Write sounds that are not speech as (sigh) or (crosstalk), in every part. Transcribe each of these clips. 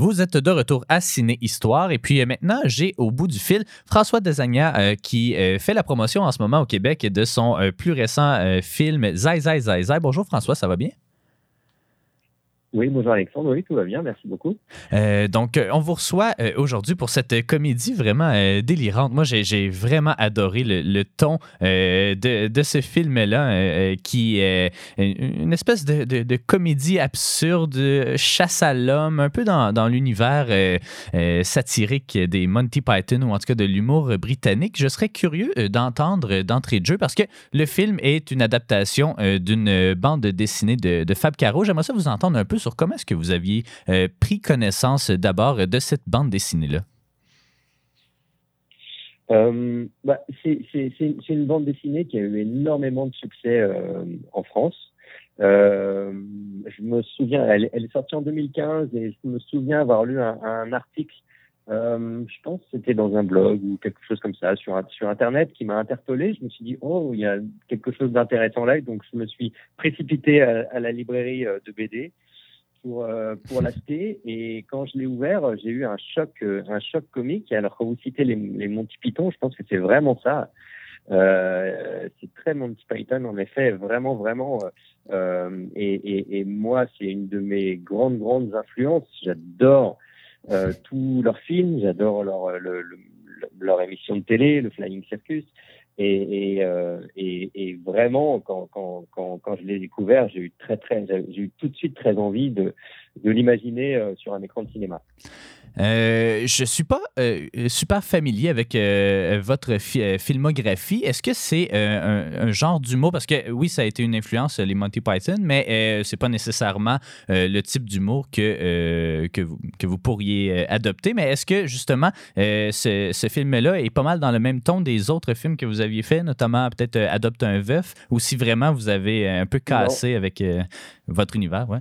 Vous êtes de retour à Ciné Histoire et puis euh, maintenant, j'ai au bout du fil François Desagna euh, qui euh, fait la promotion en ce moment au Québec de son plus récent film Zai Zai Zai Zai. Bonjour François, ça va bien? Oui, bonjour Alexandre. Oui, tout va bien. Merci beaucoup. Euh, donc, euh, on vous reçoit euh, aujourd'hui pour cette comédie vraiment délirante. Moi, j'ai vraiment adoré le, ton de, ce film-là, qui est une espèce de, comédie absurde, chasse à l'homme, un peu dans, l'univers satirique des Monty Python ou en tout cas de l'humour britannique. Je serais curieux d'entendre d'entrée de jeu parce que le film est une adaptation d'une bande dessinée de, de Fab Caro. J'aimerais ça vous entendre un peu sur comment est-ce que vous aviez euh, pris connaissance d'abord de cette bande dessinée-là? Euh, bah, c'est une bande dessinée qui a eu énormément de succès euh, en France. je me souviens, elle, est sortie en 2015 et je me souviens avoir lu un, article, je pense que c'était dans un blog ou quelque chose comme ça sur, Internet qui m'a interpellé. Je me suis dit, oh, il y a quelque chose d'intéressant là. Donc je me suis précipité à la librairie de BD pour euh, pour l'acheter et quand je l'ai ouvert, j'ai eu un choc euh, un choc comique. Alors quand vous citez les, Monty Python, je pense que c'est vraiment ça. Euh, c'est très Monty Python en effet, vraiment vraiment. Euh, et, et, et, moi, c'est une de mes grandes grandes influences. J'adore euh, tous leurs films, j'adore leur le, leur émission de télé, le Flying Circus. Et, et, euh, et, et, vraiment, quand, quand, quand, quand je l'ai découvert, j'ai eu très, très, j'ai eu tout de suite très envie de, de l'imaginer euh, sur un écran de cinéma. Euh, je ne suis pas euh, super familier avec euh, votre filmographie. Est-ce que c'est un, genre d'humour? Parce que oui, ça a été une influence, les Monty Python, mais c'est pas nécessairement le type d'humour que, que, vous, que vous pourriez adopter. Mais est-ce que justement, ce, ce film-là est pas mal dans le même ton des autres films que vous aviez fait, notamment peut-être Adopte un veuf, ou si vraiment vous avez un peu cassé avec votre univers? Ouais?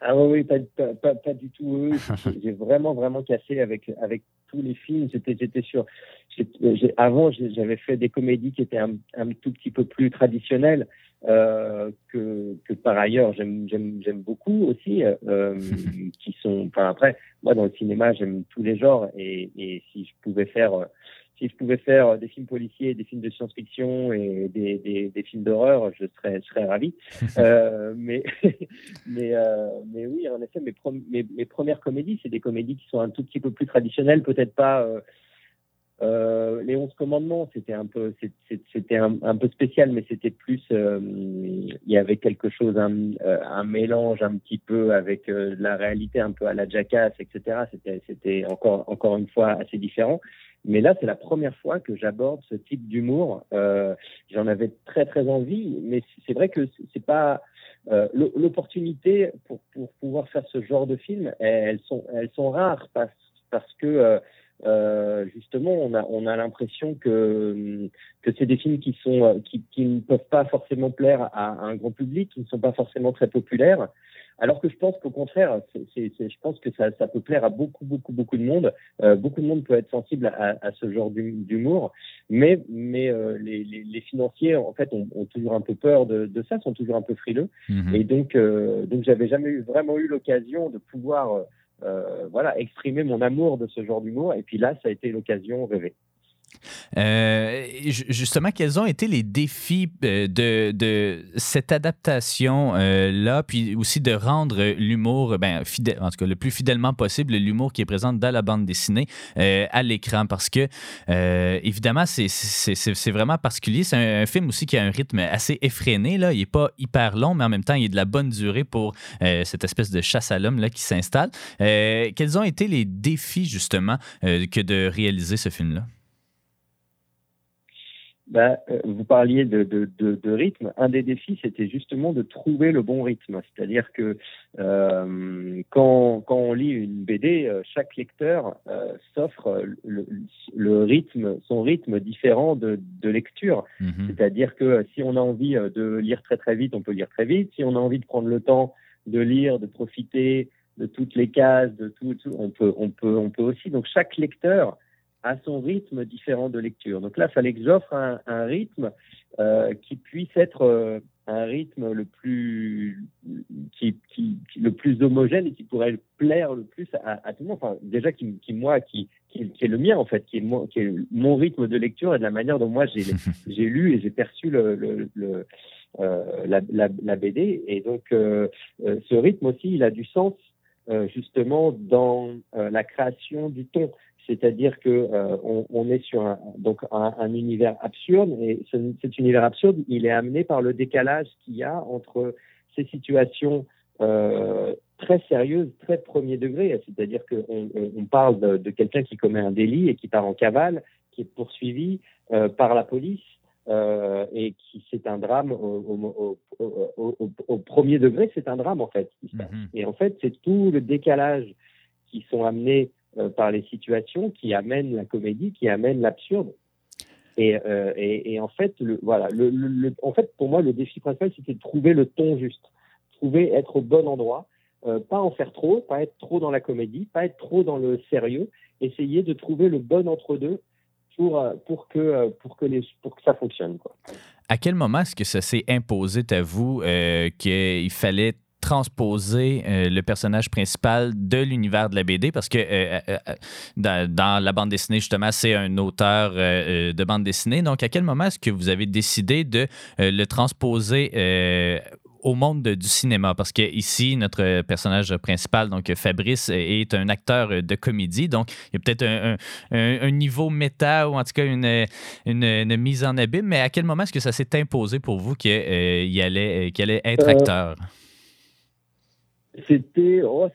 Ah oui, pas, pas, pas, du tout. (laughs) J'ai vraiment, vraiment cassé avec, avec tous les films. J'étais, j'étais sûr. avant, j'avais fait des comédies qui étaient un, un tout petit peu plus traditionnelles, euh, que, que par ailleurs, j'aime, j'aime, j'aime beaucoup aussi, euh, (laughs) qui sont, enfin après, moi, dans le cinéma, j'aime tous les genres et, et si je pouvais faire si je pouvais faire des films policiers, des films de science-fiction et des, des, des films d'horreur, je serais, je serais ravi. (laughs) euh, mais, (laughs) mais, euh, mais oui, en effet, mes, mes, mes premières comédies, c'est des comédies qui sont un tout petit peu plus traditionnelles, peut-être pas. Euh, les onze commandements, c'était un peu, c'était un, un, peu spécial, mais c'était plus, il y avait quelque chose, un, un, mélange un petit peu avec la réalité, un peu à la Jackass, etc. C'était, c'était encore, encore une fois assez différent. Mais là, c'est la première fois que j'aborde ce type d'humour. Euh, J'en avais très très envie, mais c'est vrai que c'est pas euh, l'opportunité pour, pour pouvoir faire ce genre de film. Elles sont elles sont rares parce parce que euh, euh justement, on a, on a l'impression que, que c'est des films qui, sont, qui, qui ne peuvent pas forcément plaire à un grand public, qui ne sont pas forcément très populaires. Alors que je pense qu'au contraire, c'est, je pense que ça, ça, peut plaire à beaucoup, beaucoup, beaucoup de monde. Euh, beaucoup de monde peut être sensible à, à ce genre d'humour, mais, mais euh, les, les, les, financiers, en fait, ont, ont, toujours un peu peur de, de, ça, sont toujours un peu frileux. Mm-hmm. Et donc, euh, donc, j'avais jamais eu, vraiment eu l'occasion de pouvoir, euh, voilà, exprimer mon amour de ce genre d'humour. Et puis là, ça a été l'occasion rêvée. Euh, justement, quels ont été les défis euh, de, cette adaptation-là, puis aussi de rendre l'humour, ben, en tout cas le plus fidèlement possible, l'humour qui est présent dans la bande dessinée euh, à l'écran, parce que évidemment, c'est vraiment particulier. C'est un, film aussi qui a un rythme assez effréné. Là. Il n'est pas hyper long, mais en même temps, il est de la bonne durée pour cette espèce de chasse à l'homme qui s'installe. quels ont été les défis, justement, que de réaliser ce film-là? Bah, euh, vous parliez de, de, de, de, rythme. Un des défis, c'était justement de trouver le bon rythme. C'est-à-dire que euh, quand, quand on lit une BD, euh, chaque lecteur euh, s'offre le, le, rythme, son rythme différent de, de lecture. Mhm. C'est-à-dire que si on a envie de lire très très vite, on peut lire très vite. Si on a envie de prendre le temps de lire, de profiter de toutes les cases, de tout, tout on peut, on peut, on peut aussi. Donc chaque lecteur à son rythme différent de lecture. Donc là, il fallait que j'offre un, un, rythme euh, qui puisse être euh, un rythme le plus qui, qui, le plus homogène et qui pourrait plaire le plus à, tout le monde. Enfin, déjà qui, qui moi qui, qui, est le mien en fait, qui est, mon, qui est mon rythme de lecture et de la manière dont moi j'ai (laughs) j'ai lu et j'ai perçu le, le, le euh, la, la, la, BD. Et donc ce rythme aussi, il a du sens justement dans la création du ton c'est-à-dire que euh, on, on, est sur un, donc un, un, univers absurde et cet univers absurde, il est amené par le décalage qu'il y a entre ces situations euh, très sérieuses, très premier degré, c'est-à-dire qu'on on parle de, de quelqu'un qui commet un délit et qui part en cavale, qui est poursuivi euh, par la police. Et qui c'est un drame au, au, au, au, premier degré, c'est un drame en fait. Mm-hmm. Et en fait, c'est tout le décalage qui sont amenés par les situations qui amènent la comédie, qui amènent l'absurde. Et, euh, en fait, voilà, en fait, pour moi, le défi principal, c'était de trouver le ton juste, trouver être au bon endroit, euh, pas en faire trop, pas être trop dans la comédie, pas être trop dans le sérieux, essayer de trouver le bon entre deux pour euh, pour que pour que pour que ça fonctionne. À quel moment est-ce que ça s'est imposé à vous euh, qu'il fallait transposer euh, le personnage principal de l'univers de la BD parce que euh, euh, dans, la bande dessinée, justement, c'est un auteur de bande dessinée. Donc, à quel moment est-ce que vous avez décidé de le transposer au monde du cinéma? Parce que ici notre personnage principal donc Fabrice est un acteur de comédie. Donc il y a peut-être un, niveau méta ou en tout cas une, une, mise en abîme. Mais à quel moment est-ce que ça s'est imposé pour vous qu'il allait, qu'il allait être acteur? C'était, oh,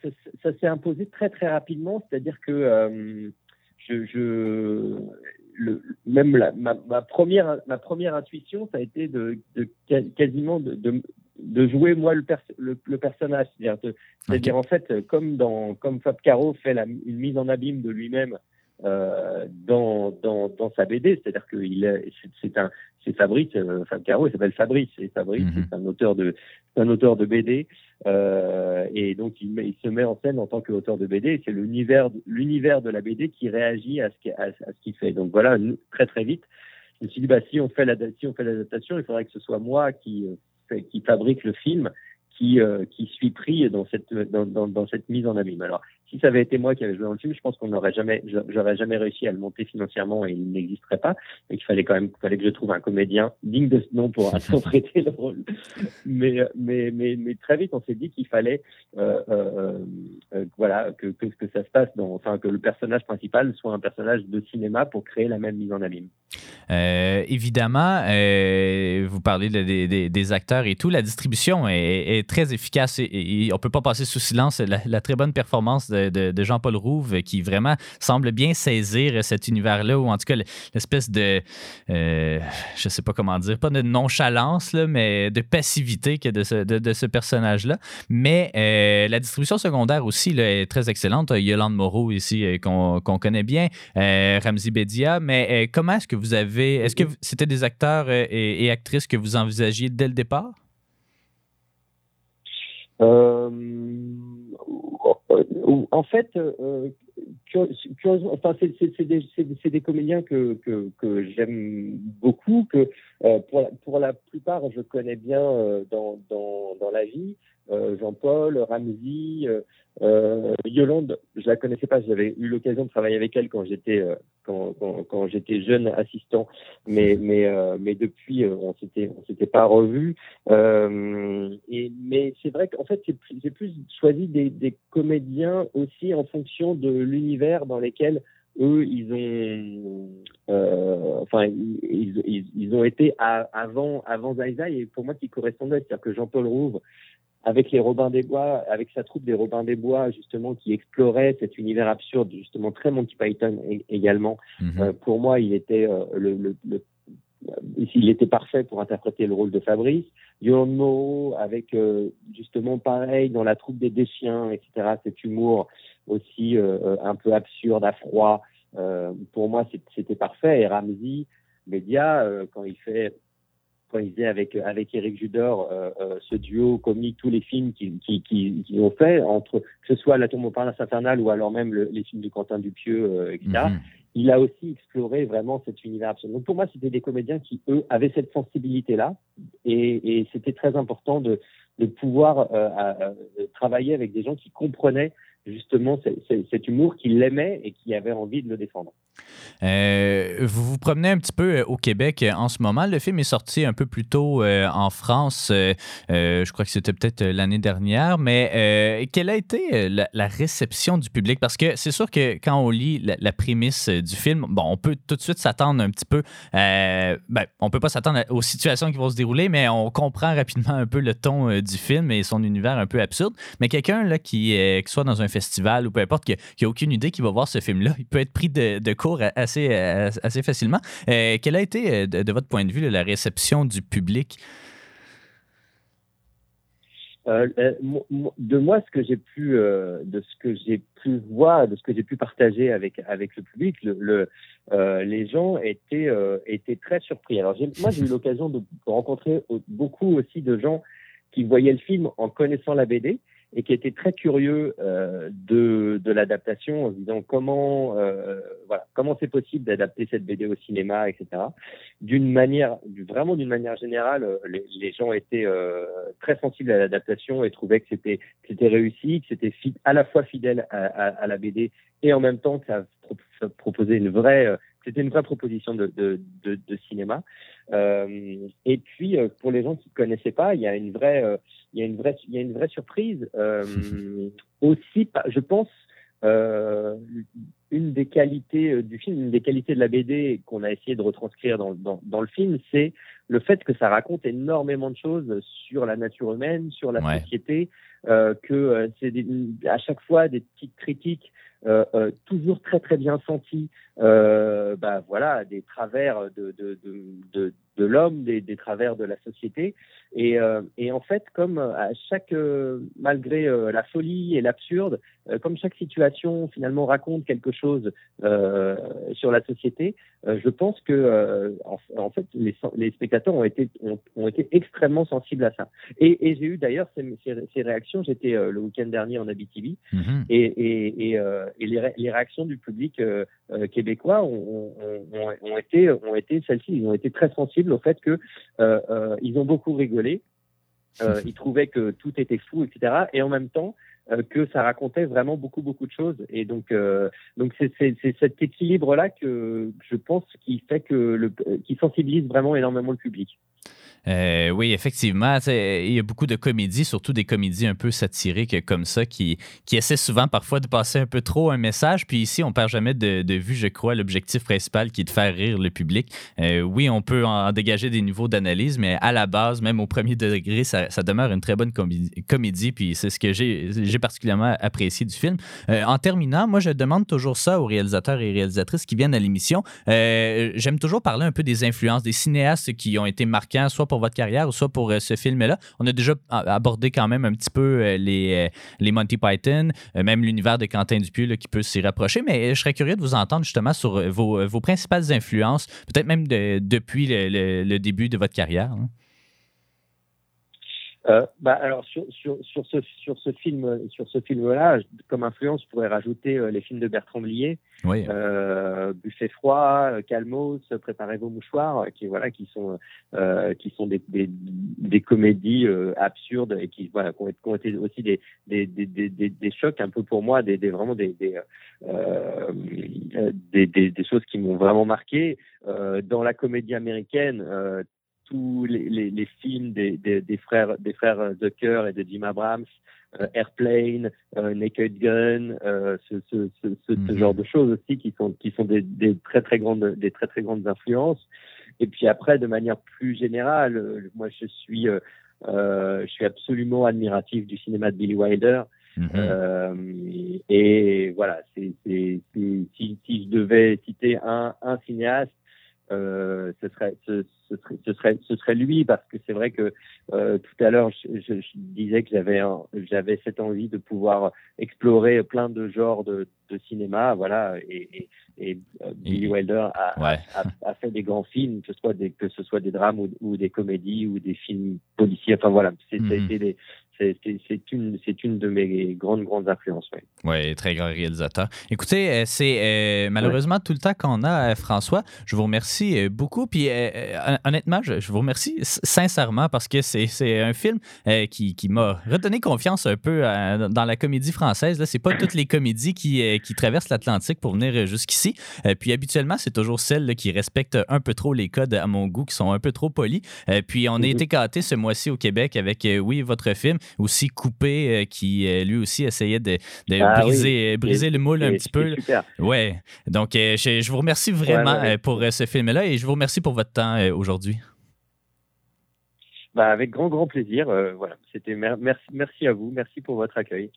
ça, s'est imposé très très rapidement, c'est-à-dire que euh, je, je le, même la, ma, ma, première ma première intuition, ça a été de, de quasiment de, de, de, jouer moi le, le, le personnage, c'est-à-dire en fait comme dans comme Fab Caro fait la, une mise en abîme de lui-même euh, dans, dans, dans sa BD, c'est-à-dire que c'est un c'est Fabrice, euh, Fab Caro, il s'appelle Fabrice, et Fabrice mm-hmm. c'est un auteur de un auteur de BD euh, et donc il, il, se met en scène en tant qu'auteur de BD. C'est l'univers, l'univers de la BD qui réagit à ce qu'il, à, ce qu'il fait. Donc voilà, très très vite, je me suis dit bah si on fait la, si on fait l'adaptation, il faudrait que ce soit moi qui euh, qui fabrique le film, qui qui suis pris dans cette dans, dans, dans cette mise en abîme. Alors si ça avait été moi qui avais joué dans le film, je pense qu'on n'aurait jamais, j'aurais jamais réussi à le monter financièrement et il n'existerait pas. Donc il fallait quand même, fallait que je trouve un comédien digne de ce nom pour (laughs) interpréter le rôle. Mais, mais, mais, mais très vite, on s'est dit qu'il fallait, euh, euh, euh, voilà, que, que, que ça se passe dans, enfin, que le personnage principal soit un personnage de cinéma pour créer la même mise en abîme. Évidemment, vous parlez des, des, acteurs et tout. La distribution est, est très efficace et, on peut pas passer sous silence la, la très bonne performance de de, Jean-Paul Rouve qui vraiment semble bien saisir cet univers-là, ou en tout cas l'espèce de, euh, je sais pas comment dire, pas de nonchalance, là, mais de passivité que de ce, de, ce personnage-là. Mais euh, la distribution secondaire aussi là, est très excellente. Yolande Moreau ici, euh, qu'on connaît bien, euh, Ramzi Bedia, mais comment est-ce que vous avez, est-ce que c'était des acteurs et, actrices que vous envisagiez dès le départ? Euh, en fait, euh, enfin, c'est des, comédiens que, j'aime beaucoup, que euh, pour, la, pour, la, plupart je connais bien euh, dans, la vie. Euh, Jean-Paul, Ramsey, euh, euh, Yolande, je la connaissais pas, j'avais eu l'occasion de travailler avec elle quand j'étais quand, quand, j'étais jeune assistant, mais mais mais depuis on s'était on s'était pas revu. et mais c'est vrai qu'en fait j'ai plus choisi des, comédiens aussi en fonction de l'univers dans lequel eux, ils ont, enfin, ils, ils, ont été avant, avant et pour moi qui correspondait, c'est-à-dire que Jean-Paul Rouve avec les Robins des Bois, avec sa troupe des Robins des Bois, justement, qui explorait cet univers absurde, justement très Monty Python également. Mhm. Euh, pour moi, il était euh, le, le, le il était parfait pour interpréter le rôle de Fabrice. Yolande Moreau, avec euh, justement pareil dans la troupe des déchiens, etc. Cet humour aussi euh, un peu absurde, à froid. pour moi, c'était parfait. Et Ramsey, Média, quand il fait quand il faisait avec avec Eric Judor euh, euh, ce duo comique, tous les films qu'ils qui, qui, qui, ont fait, entre que ce soit La Tour Montparnasse infernale ou alors même les films de Quentin Dupieux, euh, etc. Mhm. il a aussi exploré vraiment cet univers absolu. Donc pour moi, c'était des comédiens qui, eux, avaient cette sensibilité-là, et, et c'était très important de, de pouvoir euh, travailler avec des gens qui comprenaient justement cet humour, qui l'aimait et qui avait envie de le défendre. Euh, vous vous promenez un petit peu euh, au Québec euh, en ce moment. Le film est sorti un peu plus tôt en France. je crois que c'était peut-être l'année dernière. Mais quelle a été la, réception du public? Parce que c'est sûr que quand on lit la, prémisse du film, bon, on peut tout de suite s'attendre un petit peu. ben, on peut pas s'attendre aux situations qui vont se dérouler, mais on comprend rapidement un peu le ton du film et son univers un peu absurde. Mais quelqu'un là qui soit dans un festival ou peu importe, qui n'a aucune idée qui va voir ce film-là, il peut être pris de, de court assez, euh, facilement. Euh, quelle a été, euh, de, votre point de vue, la réception du public? de moi, ce que j'ai pu, de ce que j'ai pu voir, de ce que j'ai pu partager avec le public, le, les gens étaient très surpris. Alors moi, j'ai eu l'occasion de rencontrer beaucoup aussi de gens qui voyaient le film en connaissant la BD et qui était très curieux euh, de, de l'adaptation en se disant comment euh, voilà comment c'est possible d'adapter cette BD au cinéma etc d'une manière vraiment d'une manière générale euh, les, gens étaient euh, très sensibles à l'adaptation et trouvaient que c'était c'était réussi que c'était à la fois fidèle à, à, à, la BD et en même temps que ça, proposait une vraie euh, c'était une vraie proposition de, de, de, de cinéma. Euh, et puis, pour les gens qui ne connaissaient pas, il y a une vraie, il y a une vraie, il y a une vraie surprise. Euh, (laughs) aussi, je pense, euh, une des qualités du film, une des qualités de la BD qu'on a essayé de retranscrire dans, dans, dans, le film, c'est le fait que ça raconte énormément de choses sur la nature humaine, sur la société, euh, que c'est à chaque fois des petites critiques euh, euh, toujours très très bien senties euh, bah, voilà, des travers de, de, de, de, de l'homme, des, des, travers de la société. Et, euh, et en fait, comme à chaque, euh, malgré euh, la folie et l'absurde, comme chaque situation finalement raconte quelque chose sur la société, je pense que en, en, fait les, les spectateurs ont été ont, ont, été extrêmement sensibles à ça. Et, et j'ai eu d'ailleurs ces, ces, ces, réactions. J'étais le week-end dernier en Abitibi mm-hmm. et, et, et, et les, les, réactions du public québécois ont, ont, ont, été ont été celles-ci. Ils ont été très sensibles au fait que ils ont beaucoup rigolé euh, (laughs) il trouvait que tout était fou, etc. Et en même temps, euh, que ça racontait vraiment beaucoup beaucoup de choses et donc euh, donc c'est cet équilibre là que je pense qui fait que le qui sensibilise vraiment énormément le public. Euh, oui, effectivement. Il y a beaucoup de comédies, surtout des comédies un peu satiriques comme ça, qui, essaient souvent parfois de passer un peu trop un message. Puis ici, on perd jamais de, vue, je crois, l'objectif principal qui est de faire rire le public. Euh, oui, on peut en dégager des niveaux d'analyse, mais à la base, même au premier degré, ça, ça demeure une très bonne comédie. puis c'est ce que j'ai particulièrement apprécié du film. Euh, en terminant, moi, je demande toujours ça aux réalisateurs et réalisatrices qui viennent à l'émission. J'aime toujours parler un peu des influences, des cinéastes qui ont été marquants, soit pour votre carrière ou soit pour euh, ce film-là. On a déjà abordé quand même un petit peu euh, les, euh, les Monty Python, même l'univers de Quentin Dupieux qui peut s'y rapprocher, mais je serais curieux de vous entendre justement sur vos, vos principales influences, peut-être même depuis le, début de votre carrière. Hein. Euh, bah, alors sur, sur, sur, ce, sur ce film sur ce film-là, comme influence, je pourrais rajouter euh, les films de Bertrand Blier, oui. euh, Buffet froid, euh, Calmos, Préparez vos mouchoirs, qui voilà qui sont euh, qui sont des, des, des comédies absurdes et qui voilà qui ont, été aussi des des, des, des, des, chocs un peu pour moi, des, des vraiment des des, des, des, choses qui m'ont vraiment marqué. dans la comédie américaine, tous les, les, les films des, des, des, frères des frères Zucker et de Jim Abrams, euh, Airplane, euh, Naked Gun, euh, ce, ce, ce, ce, mhm. genre de choses aussi qui sont qui sont des, des, très très grandes des très très grandes influences. Et puis après, de manière plus générale, moi je suis je suis absolument admiratif du cinéma de Billy Wilder. Mhm. et voilà, c'est si, si je devais citer un, un cinéaste, ce, serait, ce, ce, serait, ce serait lui parce que c'est vrai que euh, tout à l'heure je, je, disais que j'avais j'avais cette envie de pouvoir explorer plein de genres de, de cinéma voilà et, et, et euh, Billy Wilder a, a, a, fait des grands films que ce soit des que ce soit des drames ou, ou des comédies ou des films policiers enfin voilà c'est mm des c'est une, une de mes grandes, grandes influences. Oui, ouais, très grand réalisateur. Écoutez, euh, c'est euh, malheureusement tout le temps qu'on a, François. Je vous remercie beaucoup. Puis honnêtement, je, vous remercie sincèrement parce que c'est un film qui, qui m'a redonné confiance un peu dans la comédie française. Ce n'est pas toutes les comédies qui, qui traversent l'Atlantique pour venir jusqu'ici. puis habituellement, c'est toujours celles qui respectent un peu trop les codes à mon goût, qui sont un peu trop polis. puis on a été gâtés ce mois-ci au Québec avec, oui, votre film, aussi Coupé, qui lui aussi essayait de, ah briser, briser le moule un petit peu. Super. Ouais. Donc, je, je, vous remercie vraiment pour ce film-là et je vous remercie pour votre temps aujourd'hui. Bah, avec grand, grand plaisir. voilà. C'était merci, merci à vous. Merci pour votre accueil.